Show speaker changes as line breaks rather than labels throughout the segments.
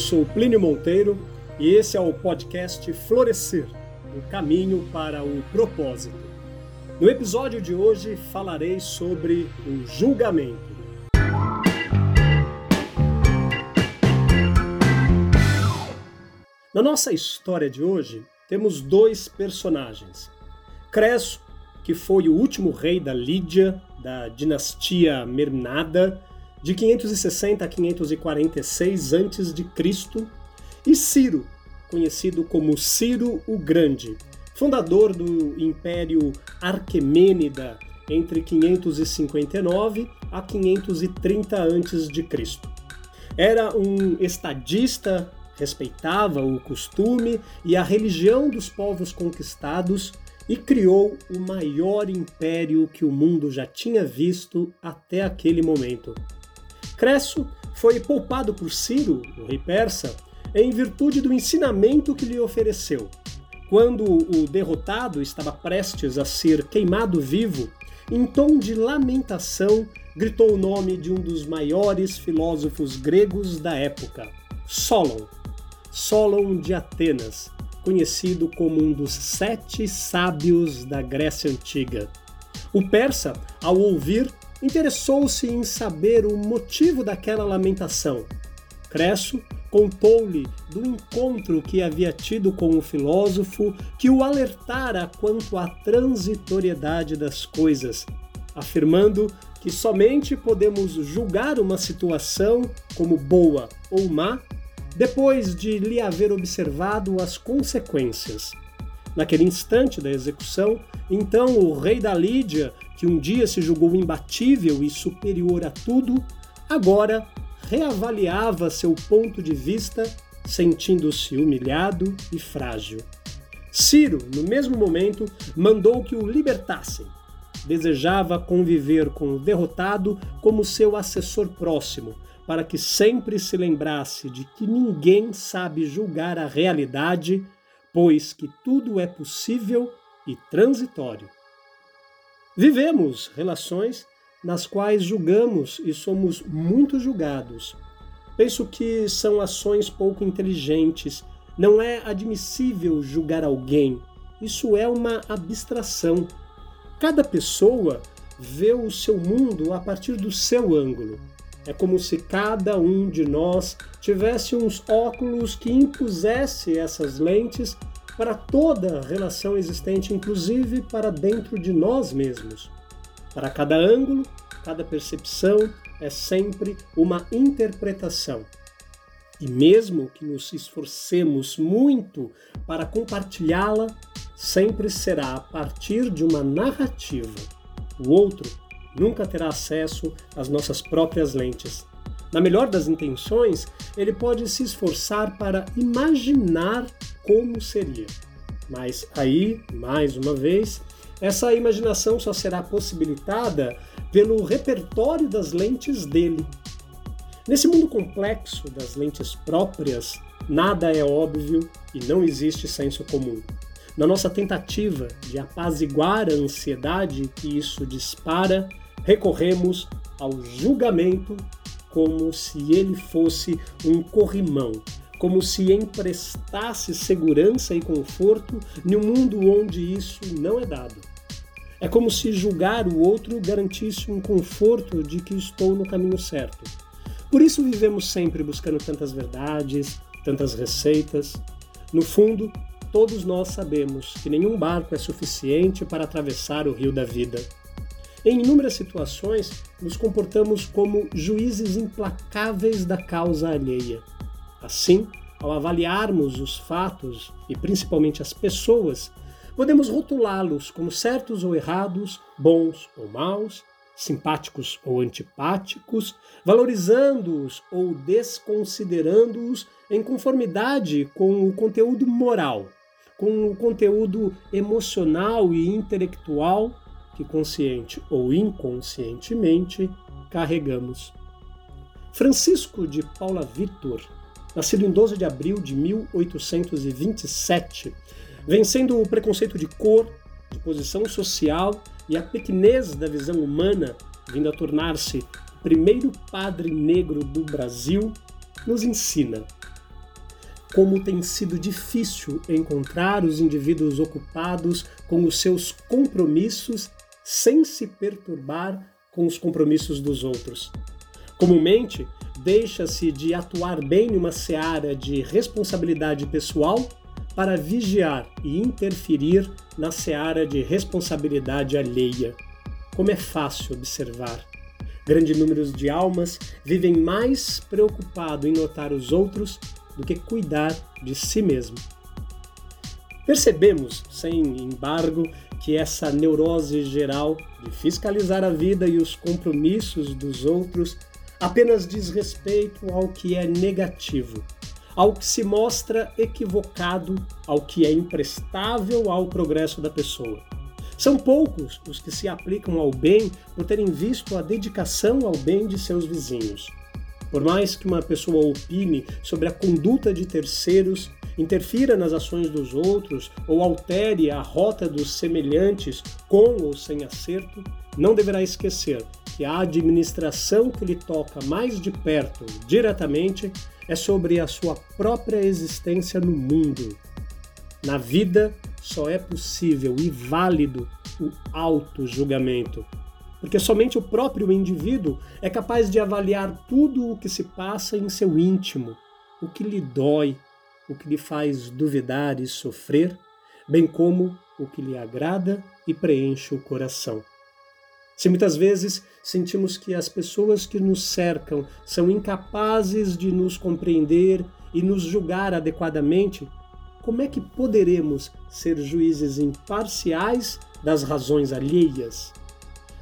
Sou Plínio Monteiro e esse é o podcast Florescer o caminho para o propósito. No episódio de hoje falarei sobre o julgamento. Na nossa história de hoje, temos dois personagens. Creso, que foi o último rei da Lídia, da dinastia Mernada, de 560 a 546 a.C., e Ciro, conhecido como Ciro o Grande, fundador do Império Arquemênida entre 559 a 530 a.C. Era um estadista, respeitava o costume e a religião dos povos conquistados e criou o maior império que o mundo já tinha visto até aquele momento. Cresso foi poupado por Ciro, o rei persa, em virtude do ensinamento que lhe ofereceu. Quando o derrotado estava prestes a ser queimado vivo, em tom de lamentação, gritou o nome de um dos maiores filósofos gregos da época, Solon. Solon de Atenas, conhecido como um dos sete sábios da Grécia Antiga. O persa, ao ouvir, interessou-se em saber o motivo daquela lamentação. Cresso contou-lhe do encontro que havia tido com o filósofo que o alertara quanto à transitoriedade das coisas, afirmando que somente podemos julgar uma situação como boa ou má depois de lhe haver observado as consequências. Naquele instante da execução, então o rei da Lídia que um dia se julgou imbatível e superior a tudo, agora reavaliava seu ponto de vista, sentindo-se humilhado e frágil. Ciro, no mesmo momento, mandou que o libertassem. Desejava conviver com o derrotado como seu assessor próximo, para que sempre se lembrasse de que ninguém sabe julgar a realidade, pois que tudo é possível e transitório. Vivemos relações nas quais julgamos e somos muito julgados. Penso que são ações pouco inteligentes. Não é admissível julgar alguém. Isso é uma abstração. Cada pessoa vê o seu mundo a partir do seu ângulo. É como se cada um de nós tivesse uns óculos que impusesse essas lentes para toda relação existente, inclusive para dentro de nós mesmos. Para cada ângulo, cada percepção é sempre uma interpretação. E mesmo que nos esforcemos muito para compartilhá-la, sempre será a partir de uma narrativa. O outro nunca terá acesso às nossas próprias lentes. Na melhor das intenções, ele pode se esforçar para imaginar como seria. Mas aí, mais uma vez, essa imaginação só será possibilitada pelo repertório das lentes dele. Nesse mundo complexo das lentes próprias, nada é óbvio e não existe senso comum. Na nossa tentativa de apaziguar a ansiedade que isso dispara, recorremos ao julgamento como se ele fosse um corrimão, como se emprestasse segurança e conforto num mundo onde isso não é dado. É como se julgar o outro garantisse um conforto de que estou no caminho certo. Por isso vivemos sempre buscando tantas verdades, tantas receitas. No fundo, todos nós sabemos que nenhum barco é suficiente para atravessar o rio da vida. Em inúmeras situações, nos comportamos como juízes implacáveis da causa alheia. Assim, ao avaliarmos os fatos e principalmente as pessoas, podemos rotulá-los como certos ou errados, bons ou maus, simpáticos ou antipáticos, valorizando-os ou desconsiderando-os em conformidade com o conteúdo moral, com o conteúdo emocional e intelectual que consciente ou inconscientemente carregamos. Francisco de Paula Vitor nascido em 12 de abril de 1827, vencendo o preconceito de cor, de posição social e a pequenez da visão humana, vindo a tornar-se o primeiro padre negro do Brasil, nos ensina como tem sido difícil encontrar os indivíduos ocupados com os seus compromissos sem se perturbar com os compromissos dos outros. Comumente, deixa-se de atuar bem numa seara de responsabilidade pessoal para vigiar e interferir na seara de responsabilidade alheia. Como é fácil observar. Grande número de almas vivem mais preocupado em notar os outros do que cuidar de si mesmo. Percebemos, sem embargo, que essa neurose geral de fiscalizar a vida e os compromissos dos outros apenas diz respeito ao que é negativo, ao que se mostra equivocado, ao que é imprestável ao progresso da pessoa. São poucos os que se aplicam ao bem por terem visto a dedicação ao bem de seus vizinhos. Por mais que uma pessoa opine sobre a conduta de terceiros, interfira nas ações dos outros ou altere a rota dos semelhantes com ou sem acerto, não deverá esquecer que a administração que lhe toca mais de perto, diretamente, é sobre a sua própria existência no mundo. Na vida, só é possível e válido o auto-julgamento porque somente o próprio indivíduo é capaz de avaliar tudo o que se passa em seu íntimo, o que lhe dói, o que lhe faz duvidar e sofrer, bem como o que lhe agrada e preenche o coração. Se muitas vezes sentimos que as pessoas que nos cercam são incapazes de nos compreender e nos julgar adequadamente, como é que poderemos ser juízes imparciais das razões alheias?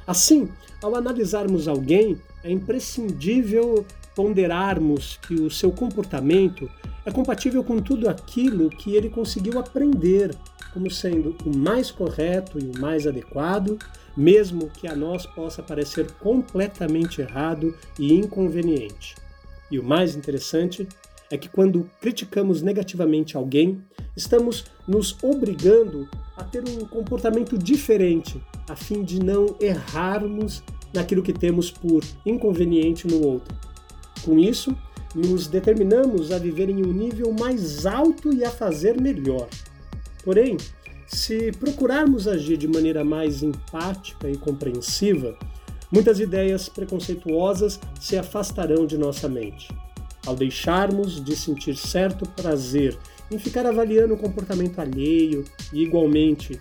Assim, ao analisarmos alguém, é imprescindível ponderarmos que o seu comportamento é compatível com tudo aquilo que ele conseguiu aprender como sendo o mais correto e o mais adequado, mesmo que a nós possa parecer completamente errado e inconveniente. E o mais interessante é que quando criticamos negativamente alguém, estamos nos obrigando a ter um comportamento diferente, a fim de não errarmos naquilo que temos por inconveniente no outro. Com isso, nos determinamos a viver em um nível mais alto e a fazer melhor. Porém, se procurarmos agir de maneira mais empática e compreensiva, muitas ideias preconceituosas se afastarão de nossa mente. Ao deixarmos de sentir certo prazer em ficar avaliando o comportamento alheio e, igualmente,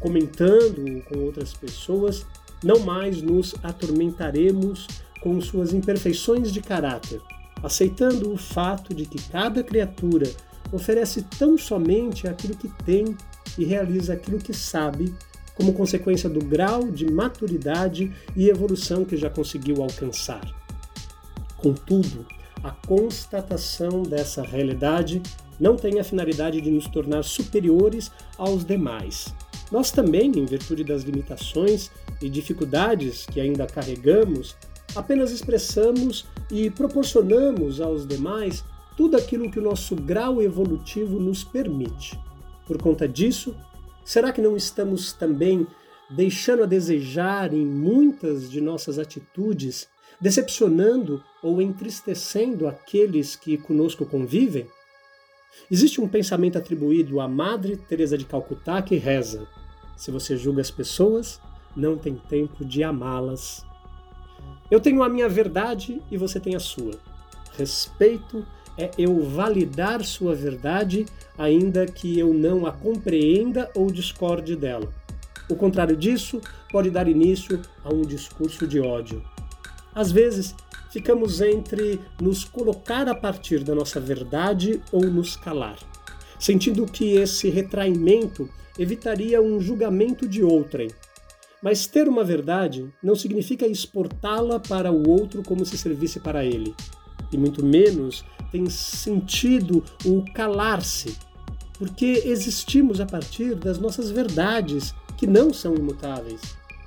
comentando com outras pessoas, não mais nos atormentaremos com suas imperfeições de caráter, aceitando o fato de que cada criatura oferece tão somente aquilo que tem e realiza aquilo que sabe, como consequência do grau de maturidade e evolução que já conseguiu alcançar. Contudo, a constatação dessa realidade não tem a finalidade de nos tornar superiores aos demais. Nós também, em virtude das limitações e dificuldades que ainda carregamos, apenas expressamos e proporcionamos aos demais tudo aquilo que o nosso grau evolutivo nos permite. Por conta disso, será que não estamos também deixando a desejar em muitas de nossas atitudes, decepcionando ou entristecendo aqueles que conosco convivem? Existe um pensamento atribuído à Madre Teresa de Calcutá que reza: Se você julga as pessoas, não tem tempo de amá-las. Eu tenho a minha verdade e você tem a sua. Respeito é eu validar sua verdade, ainda que eu não a compreenda ou discorde dela. O contrário disso pode dar início a um discurso de ódio. Às vezes, ficamos entre nos colocar a partir da nossa verdade ou nos calar, sentindo que esse retraimento evitaria um julgamento de outrem. Mas ter uma verdade não significa exportá-la para o outro como se servisse para ele, e muito menos tem sentido o calar-se, porque existimos a partir das nossas verdades, que não são imutáveis.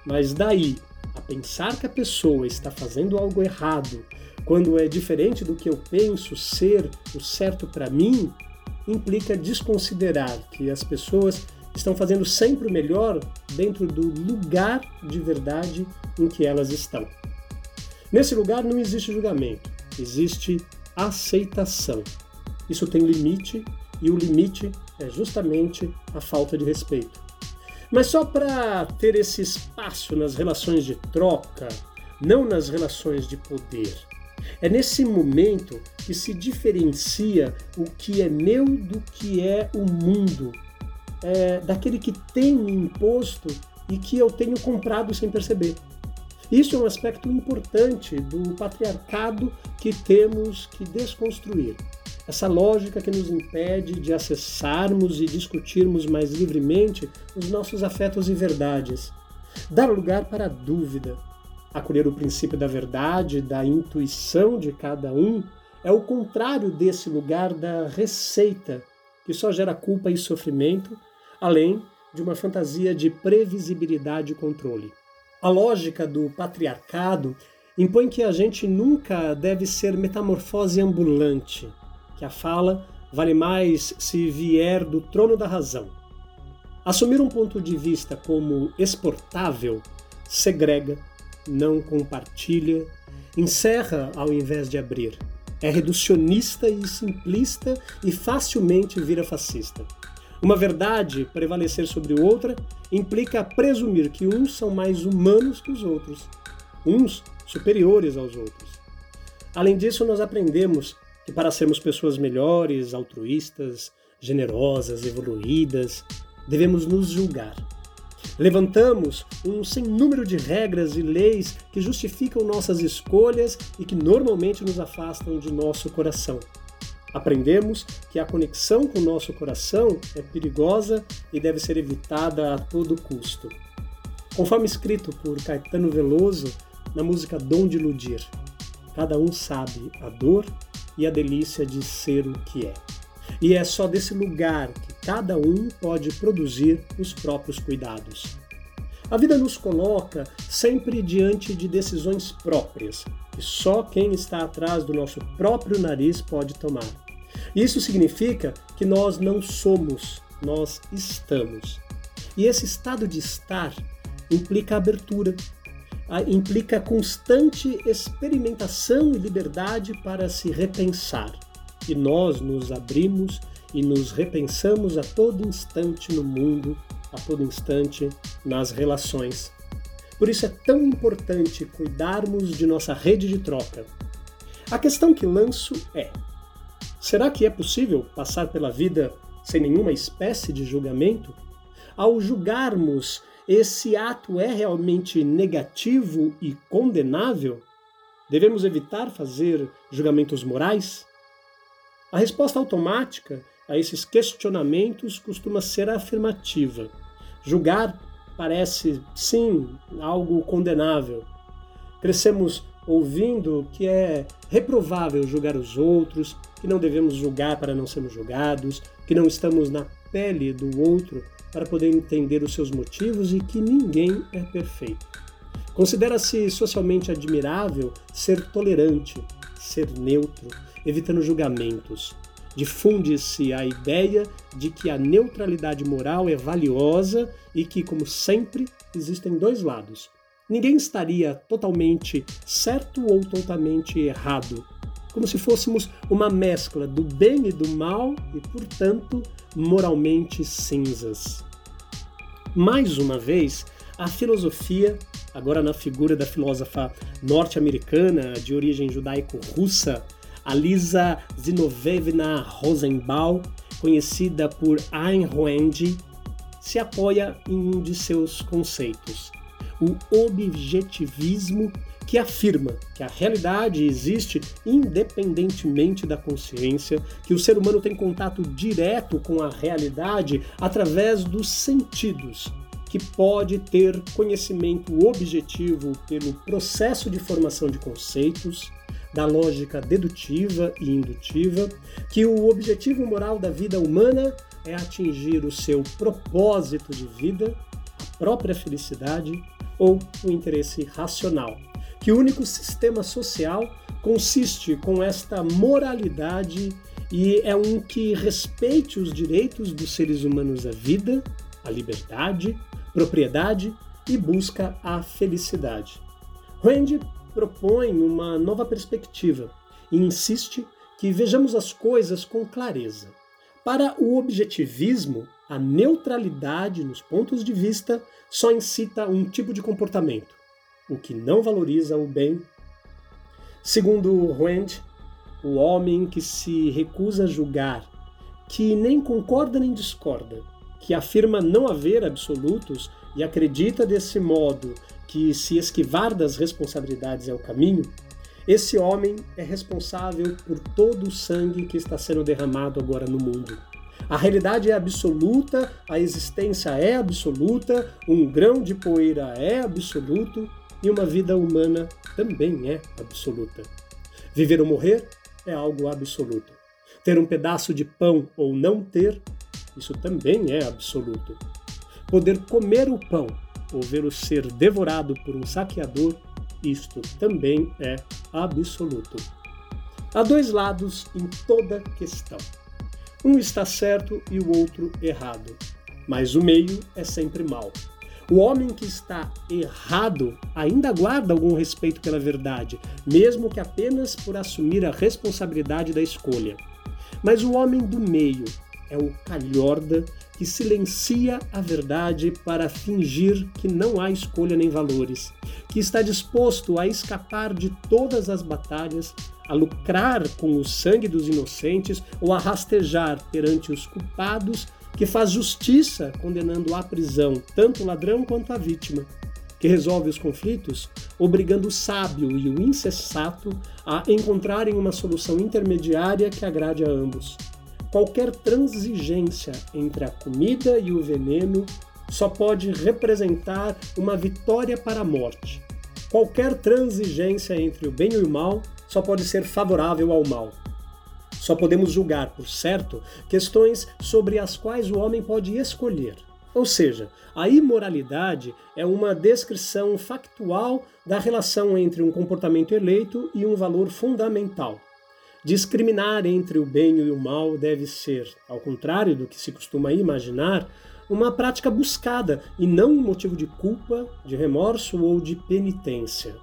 Mas daí a pensar que a pessoa está fazendo algo errado, quando é diferente do que eu penso ser o certo para mim, implica desconsiderar que as pessoas estão fazendo sempre o melhor dentro do lugar de verdade em que elas estão. Nesse lugar não existe julgamento, existe aceitação. Isso tem limite e o limite é justamente a falta de respeito. Mas só para ter esse espaço nas relações de troca, não nas relações de poder. É nesse momento que se diferencia o que é meu do que é o mundo, é, daquele que tem me imposto e que eu tenho comprado sem perceber. Isso é um aspecto importante do patriarcado que temos que desconstruir. Essa lógica que nos impede de acessarmos e discutirmos mais livremente os nossos afetos e verdades. Dar lugar para a dúvida, acolher o princípio da verdade, da intuição de cada um, é o contrário desse lugar da receita, que só gera culpa e sofrimento, além de uma fantasia de previsibilidade e controle. A lógica do patriarcado impõe que a gente nunca deve ser metamorfose ambulante, que a fala vale mais se vier do trono da razão. Assumir um ponto de vista como exportável segrega, não compartilha, encerra ao invés de abrir. É reducionista e simplista e facilmente vira fascista. Uma verdade prevalecer sobre outra implica presumir que uns são mais humanos que os outros, uns superiores aos outros. Além disso, nós aprendemos que para sermos pessoas melhores, altruístas, generosas, evoluídas, devemos nos julgar Levantamos um sem número de regras e leis que justificam nossas escolhas e que normalmente nos afastam de nosso coração. Aprendemos que a conexão com o nosso coração é perigosa e deve ser evitada a todo custo. Conforme escrito por Caetano Veloso na música Dom de Iludir, cada um sabe a dor e a delícia de ser o que é. E é só desse lugar que cada um pode produzir os próprios cuidados. A vida nos coloca sempre diante de decisões próprias, que só quem está atrás do nosso próprio nariz pode tomar. Isso significa que nós não somos, nós estamos. E esse estado de estar implica abertura, implica constante experimentação e liberdade para se repensar que nós nos abrimos e nos repensamos a todo instante no mundo, a todo instante nas relações. Por isso é tão importante cuidarmos de nossa rede de troca. A questão que lanço é: será que é possível passar pela vida sem nenhuma espécie de julgamento? Ao julgarmos, esse ato é realmente negativo e condenável? Devemos evitar fazer julgamentos morais? A resposta automática a esses questionamentos costuma ser afirmativa. Julgar parece, sim, algo condenável. Crescemos ouvindo que é reprovável julgar os outros, que não devemos julgar para não sermos julgados, que não estamos na pele do outro para poder entender os seus motivos e que ninguém é perfeito. Considera-se socialmente admirável ser tolerante, ser neutro, evitando julgamentos. Difunde-se a ideia de que a neutralidade moral é valiosa e que, como sempre, existem dois lados. Ninguém estaria totalmente certo ou totalmente errado, como se fôssemos uma mescla do bem e do mal e, portanto, moralmente cinzas. Mais uma vez, a filosofia, agora na figura da filósofa norte-americana de origem judaico-russa, Alisa Zinovevna Rosenbaum, conhecida por Ayn Rand, se apoia em um de seus conceitos, o objetivismo que afirma que a realidade existe independentemente da consciência, que o ser humano tem contato direto com a realidade através dos sentidos, que pode ter conhecimento objetivo pelo processo de formação de conceitos, da lógica dedutiva e indutiva, que o objetivo moral da vida humana é atingir o seu propósito de vida, a própria felicidade ou o interesse racional, que o único sistema social consiste com esta moralidade e é um que respeite os direitos dos seres humanos à vida, à liberdade, propriedade e busca a felicidade. Rand propõe uma nova perspectiva e insiste que vejamos as coisas com clareza. Para o objetivismo, a neutralidade nos pontos de vista só incita um tipo de comportamento, o que não valoriza o bem. Segundo Rand, o homem que se recusa a julgar, que nem concorda nem discorda, que afirma não haver absolutos e acredita desse modo que se esquivar das responsabilidades é o caminho, esse homem é responsável por todo o sangue que está sendo derramado agora no mundo. A realidade é absoluta, a existência é absoluta, um grão de poeira é absoluto e uma vida humana também é absoluta. Viver ou morrer é algo absoluto. Ter um pedaço de pão ou não ter, isso também é absoluto. Poder comer o pão ou ver-o ser devorado por um saqueador, isto também é absoluto. Há dois lados em toda questão. Um está certo e o outro errado, mas o meio é sempre mal. O homem que está errado ainda guarda algum respeito pela verdade, mesmo que apenas por assumir a responsabilidade da escolha. Mas o homem do meio é o calhorda que silencia a verdade para fingir que não há escolha nem valores, que está disposto a escapar de todas as batalhas, a lucrar com o sangue dos inocentes ou a rastejar perante os culpados, que faz justiça condenando à prisão tanto o ladrão quanto a vítima, que resolve os conflitos obrigando o sábio e o insensato a encontrarem uma solução intermediária que agrade a ambos Qualquer transigência entre a comida e o veneno só pode representar uma vitória para a morte. Qualquer transigência entre o bem e o mal só pode ser favorável ao mal. Só podemos julgar, por certo, questões sobre as quais o homem pode escolher. Ou seja, a imoralidade é uma descrição factual da relação entre um comportamento eleito e um valor fundamental. Discriminar entre o bem e o mal deve ser, ao contrário do que se costuma imaginar, uma prática buscada e não um motivo de culpa, de remorso ou de penitência.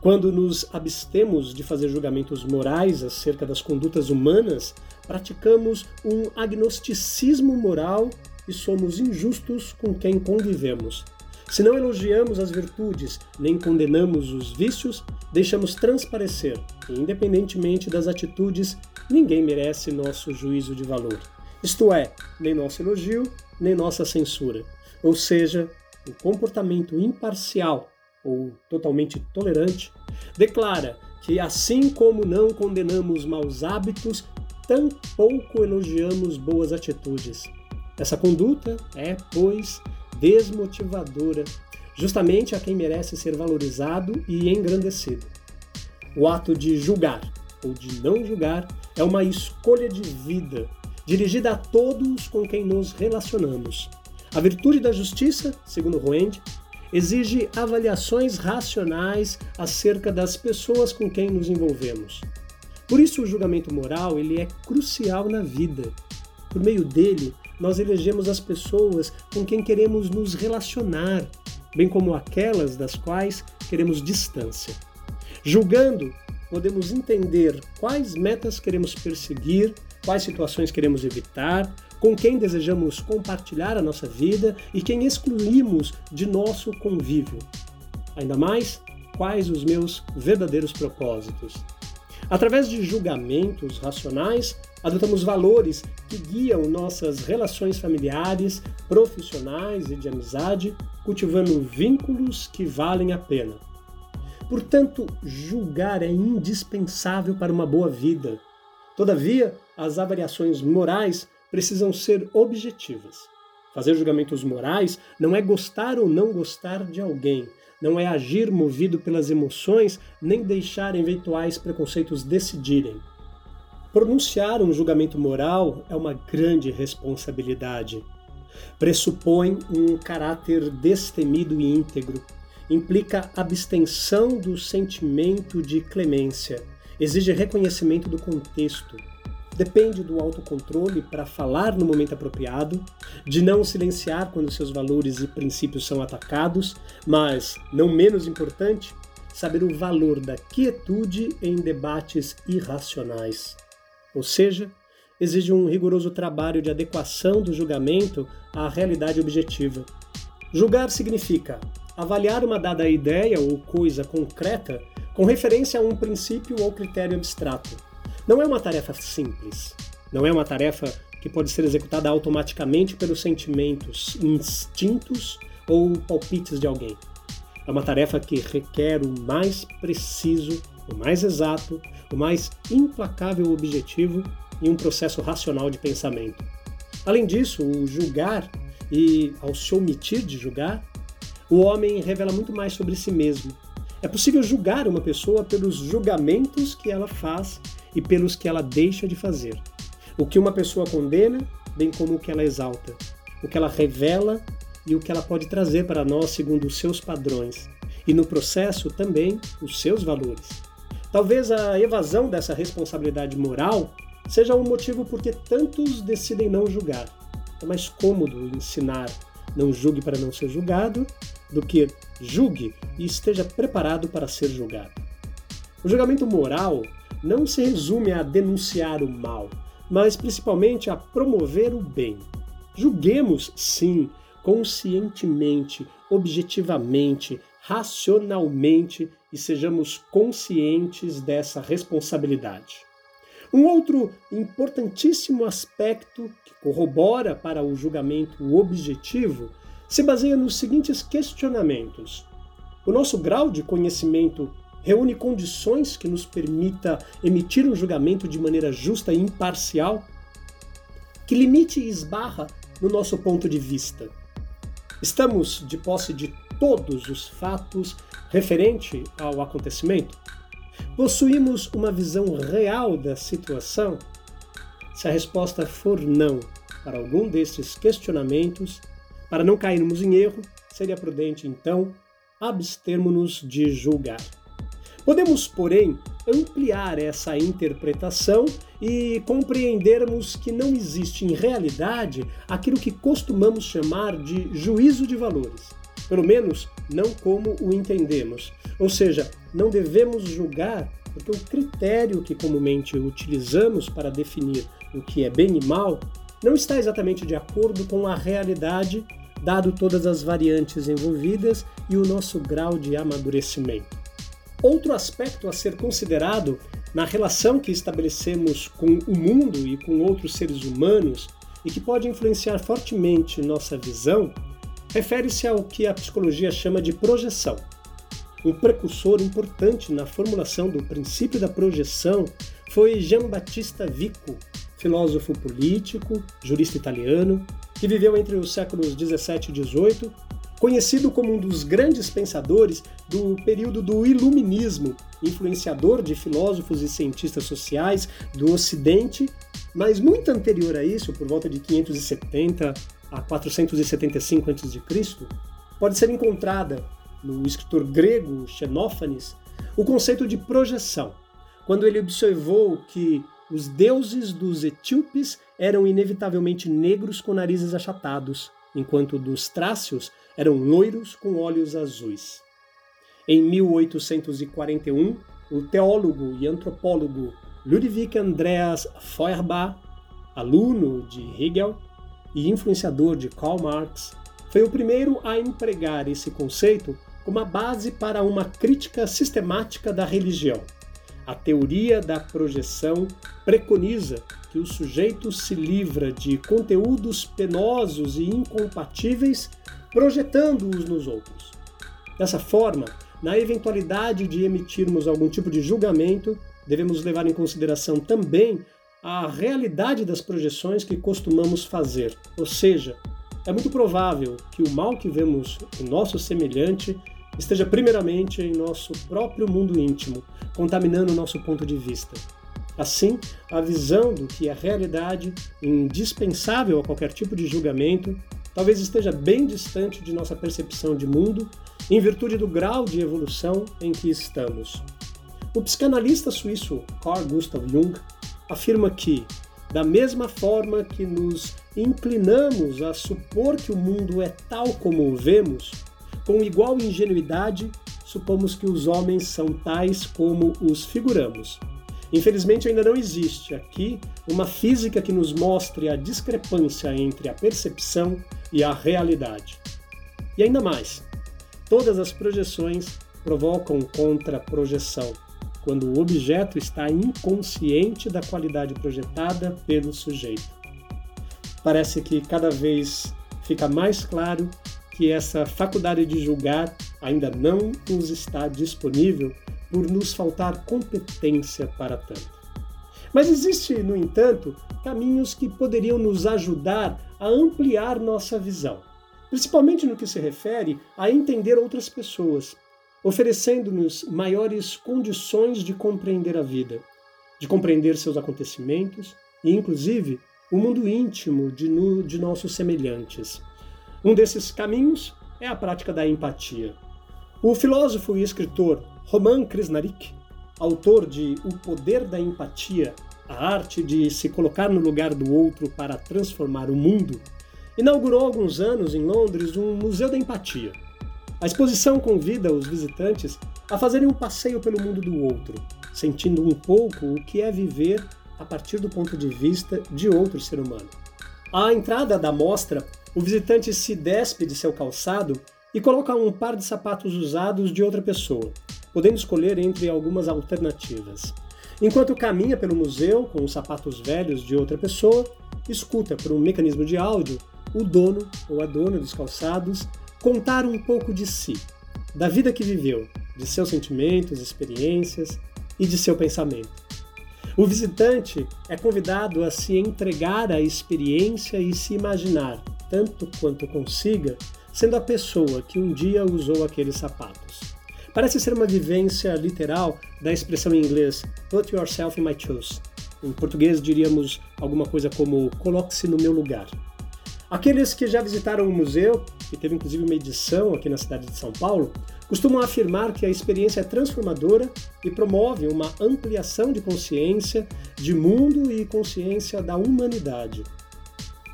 Quando nos abstemos de fazer julgamentos morais acerca das condutas humanas, praticamos um agnosticismo moral e somos injustos com quem convivemos. Se não elogiamos as virtudes, nem condenamos os vícios, deixamos transparecer que, independentemente das atitudes, ninguém merece nosso juízo de valor. Isto é, nem nosso elogio, nem nossa censura. Ou seja, o comportamento imparcial ou totalmente tolerante declara que, assim como não condenamos maus hábitos, tampouco elogiamos boas atitudes. Essa conduta é, pois, desmotivadora, justamente a quem merece ser valorizado e engrandecido. O ato de julgar ou de não julgar é uma escolha de vida, dirigida a todos com quem nos relacionamos. A virtude da justiça, segundo Ruend, exige avaliações racionais acerca das pessoas com quem nos envolvemos. Por isso o julgamento moral ele é crucial na vida. Por meio dele, nós elegemos as pessoas com quem queremos nos relacionar, bem como aquelas das quais queremos distância. Julgando, podemos entender quais metas queremos perseguir, quais situações queremos evitar, com quem desejamos compartilhar a nossa vida e quem excluímos de nosso convívio. Ainda mais, quais os meus verdadeiros propósitos. Através de julgamentos racionais, adotamos valores que guiam nossas relações familiares, profissionais e de amizade, cultivando vínculos que valem a pena. Portanto, julgar é indispensável para uma boa vida. Todavia, as avaliações morais precisam ser objetivas. Fazer julgamentos morais não é gostar ou não gostar de alguém, não é agir movido pelas emoções, nem deixar eventuais preconceitos decidirem. Pronunciar um julgamento moral é uma grande responsabilidade. Pressupõe um caráter destemido e íntegro, implica abstenção do sentimento de clemência, exige reconhecimento do contexto, depende do autocontrole para falar no momento apropriado, de não silenciar quando seus valores e princípios são atacados, mas, não menos importante, saber o valor da quietude em debates irracionais. ou seja, exige um rigoroso trabalho de adequação do julgamento à realidade objetiva. Julgar significa avaliar uma dada ideia ou coisa concreta com referência a um princípio ou critério abstrato. Não é uma tarefa simples. Não é uma tarefa que pode ser executada automaticamente pelos sentimentos, instintos ou palpites de alguém. É uma tarefa que requer o mais preciso, o mais exato, o mais implacável objetivo e um processo racional de pensamento. Além disso, o julgar e ao se omitir de julgar, o homem revela muito mais sobre si mesmo. É possível julgar uma pessoa pelos julgamentos que ela faz e pelos que ela deixa de fazer. O que uma pessoa condena, bem como o que ela exalta. O que ela revela e o que ela pode trazer para nós segundo os seus padrões. E no processo também os seus valores. Talvez a evasão dessa responsabilidade moral seja o um motivo porque tantos decidem não julgar. É mais cômodo ensinar não julgue para não ser julgado do que julgue e esteja preparado para ser julgado. O julgamento moral não se resume a denunciar o mal, mas principalmente a promover o bem. Julguemos, sim, conscientemente, objetivamente, racionalmente e sejamos conscientes dessa responsabilidade. Um outro importantíssimo aspecto que corrobora para o julgamento objetivo se baseia nos seguintes questionamentos: o nosso grau de conhecimento reúne condições que nos permita emitir um julgamento de maneira justa e imparcial? Que limite e esbarra no nosso ponto de vista? Estamos de posse de todos os fatos referente ao acontecimento? Possuímos uma visão real da situação? Se a resposta for não para algum destes questionamentos, para não cairmos em erro, seria prudente então abstermos-nos de julgar. Podemos, porém, ampliar essa interpretação e compreendermos que não existe em realidade aquilo que costumamos chamar de juízo de valores, pelo menos não como o entendemos. Ou seja, não devemos julgar porque o critério que comumente utilizamos para definir o que é bem e mal não está exatamente de acordo com a realidade, dado todas as variantes envolvidas e o nosso grau de amadurecimento. Outro aspecto a ser considerado na relação que estabelecemos com o mundo e com outros seres humanos e que pode influenciar fortemente nossa visão refere-se ao que a psicologia chama de projeção. Um precursor importante na formulação do princípio da projeção foi Giambattista Vico, filósofo político, jurista italiano, que viveu entre os séculos 17 e 18 conhecido como um dos grandes pensadores do período do Iluminismo, influenciador de filósofos e cientistas sociais do Ocidente, mas muito anterior a isso, por volta de 570 a 475 a.C., pode ser encontrada no escritor grego Xenófanes o conceito de projeção, quando ele observou que os deuses dos etíopes eram inevitavelmente negros com narizes achatados, enquanto dos trácios eram loiros com olhos azuis. Em 1841, o teólogo e antropólogo Ludwig Andreas Feuerbach, aluno de Hegel e influenciador de Karl Marx, foi o primeiro a empregar esse conceito como a base para uma crítica sistemática da religião. A teoria da projeção preconiza que o sujeito se livra de conteúdos penosos e incompatíveis projetando-os nos outros. Dessa forma, na eventualidade de emitirmos algum tipo de julgamento, devemos levar em consideração também a realidade das projeções que costumamos fazer. Ou seja, é muito provável que o mal que vemos em nosso semelhante esteja primeiramente em nosso próprio mundo íntimo, contaminando o nosso ponto de vista. Assim, a visão do que é realidade, indispensável a qualquer tipo de julgamento, talvez esteja bem distante de nossa percepção de mundo, em virtude do grau de evolução em que estamos. O psicanalista suíço Carl Gustav Jung afirma que, da mesma forma que nos inclinamos a supor que o mundo é tal como o vemos, com igual ingenuidade supomos que os homens são tais como os figuramos. Infelizmente, ainda não existe aqui uma física que nos mostre a discrepância entre a percepção e a realidade. E ainda mais, todas as projeções provocam contra-projeção, quando o objeto está inconsciente da qualidade projetada pelo sujeito. Parece que cada vez fica mais claro que essa faculdade de julgar ainda não nos está disponível por nos faltar competência para tanto. Mas existe, no entanto, caminhos que poderiam nos ajudar a ampliar nossa visão, principalmente no que se refere a entender outras pessoas, oferecendo-nos maiores condições de compreender a vida, de compreender seus acontecimentos e, inclusive, o mundo íntimo de, no, de nossos semelhantes. Um desses caminhos é a prática da empatia. O filósofo e escritor Roman Krishnarik, autor de O Poder da Empatia, a arte de se colocar no lugar do outro para transformar o mundo, inaugurou alguns anos em Londres um Museu da Empatia. A exposição convida os visitantes a fazerem um passeio pelo mundo do outro, sentindo um pouco o que é viver a partir do ponto de vista de outro ser humano. À entrada da mostra, o visitante se despe de seu calçado e coloca um par de sapatos usados de outra pessoa, podendo escolher entre algumas alternativas. Enquanto caminha pelo museu com os sapatos velhos de outra pessoa, escuta por um mecanismo de áudio o dono ou a dona dos calçados contar um pouco de si, da vida que viveu, de seus sentimentos, experiências e de seu pensamento. O visitante é convidado a se entregar à experiência e se imaginar, tanto quanto consiga, sendo a pessoa que um dia usou aqueles sapatos. Parece ser uma vivência literal da expressão em inglês put yourself in my shoes. Em português diríamos alguma coisa como coloque-se no meu lugar. Aqueles que já visitaram o museu, que teve inclusive uma edição aqui na cidade de São Paulo, costumam afirmar que a experiência é transformadora e promove uma ampliação de consciência de mundo e consciência da humanidade.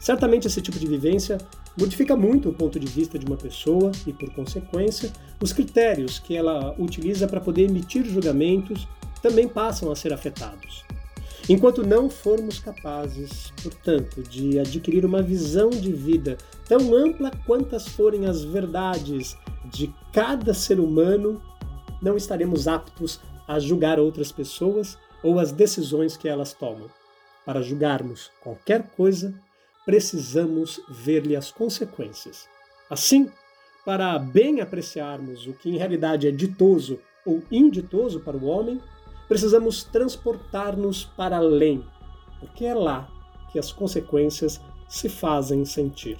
Certamente esse tipo de vivência modifica muito o ponto de vista de uma pessoa e, por consequência, os critérios que ela utiliza para poder emitir julgamentos também passam a ser afetados. Enquanto não formos capazes, portanto, de adquirir uma visão de vida tão ampla quantas forem as verdades de cada ser humano, não estaremos aptos a julgar outras pessoas ou as decisões que elas tomam. Para julgarmos qualquer coisa, precisamos ver-lhe as consequências. Assim, para bem apreciarmos o que em realidade é ditoso ou inditoso para o homem, precisamos transportar-nos para além, porque é lá que as consequências se fazem sentir.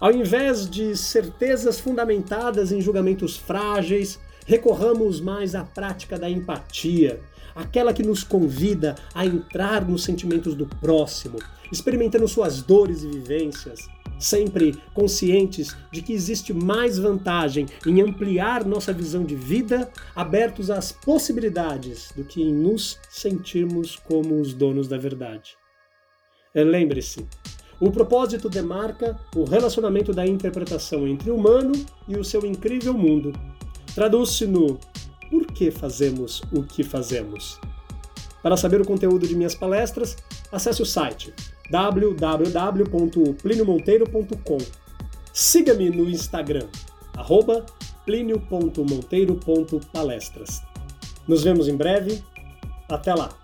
Ao invés de certezas fundamentadas em julgamentos frágeis, recorramos mais à prática da empatia, aquela que nos convida a entrar nos sentimentos do próximo, experimentando suas dores e vivências, sempre conscientes de que existe mais vantagem em ampliar nossa visão de vida, abertos às possibilidades, do que em nos sentirmos como os donos da verdade. Lembre-se, o propósito demarca o relacionamento da interpretação entre o humano e o seu incrível mundo. Traduz-se no por que fazemos o que fazemos. Para saber o conteúdo de minhas palestras, acesse o site www.pliniomonteiro.com. Siga-me no Instagram, arroba plinio.monteiro.palestras. Nos vemos em breve. Até lá!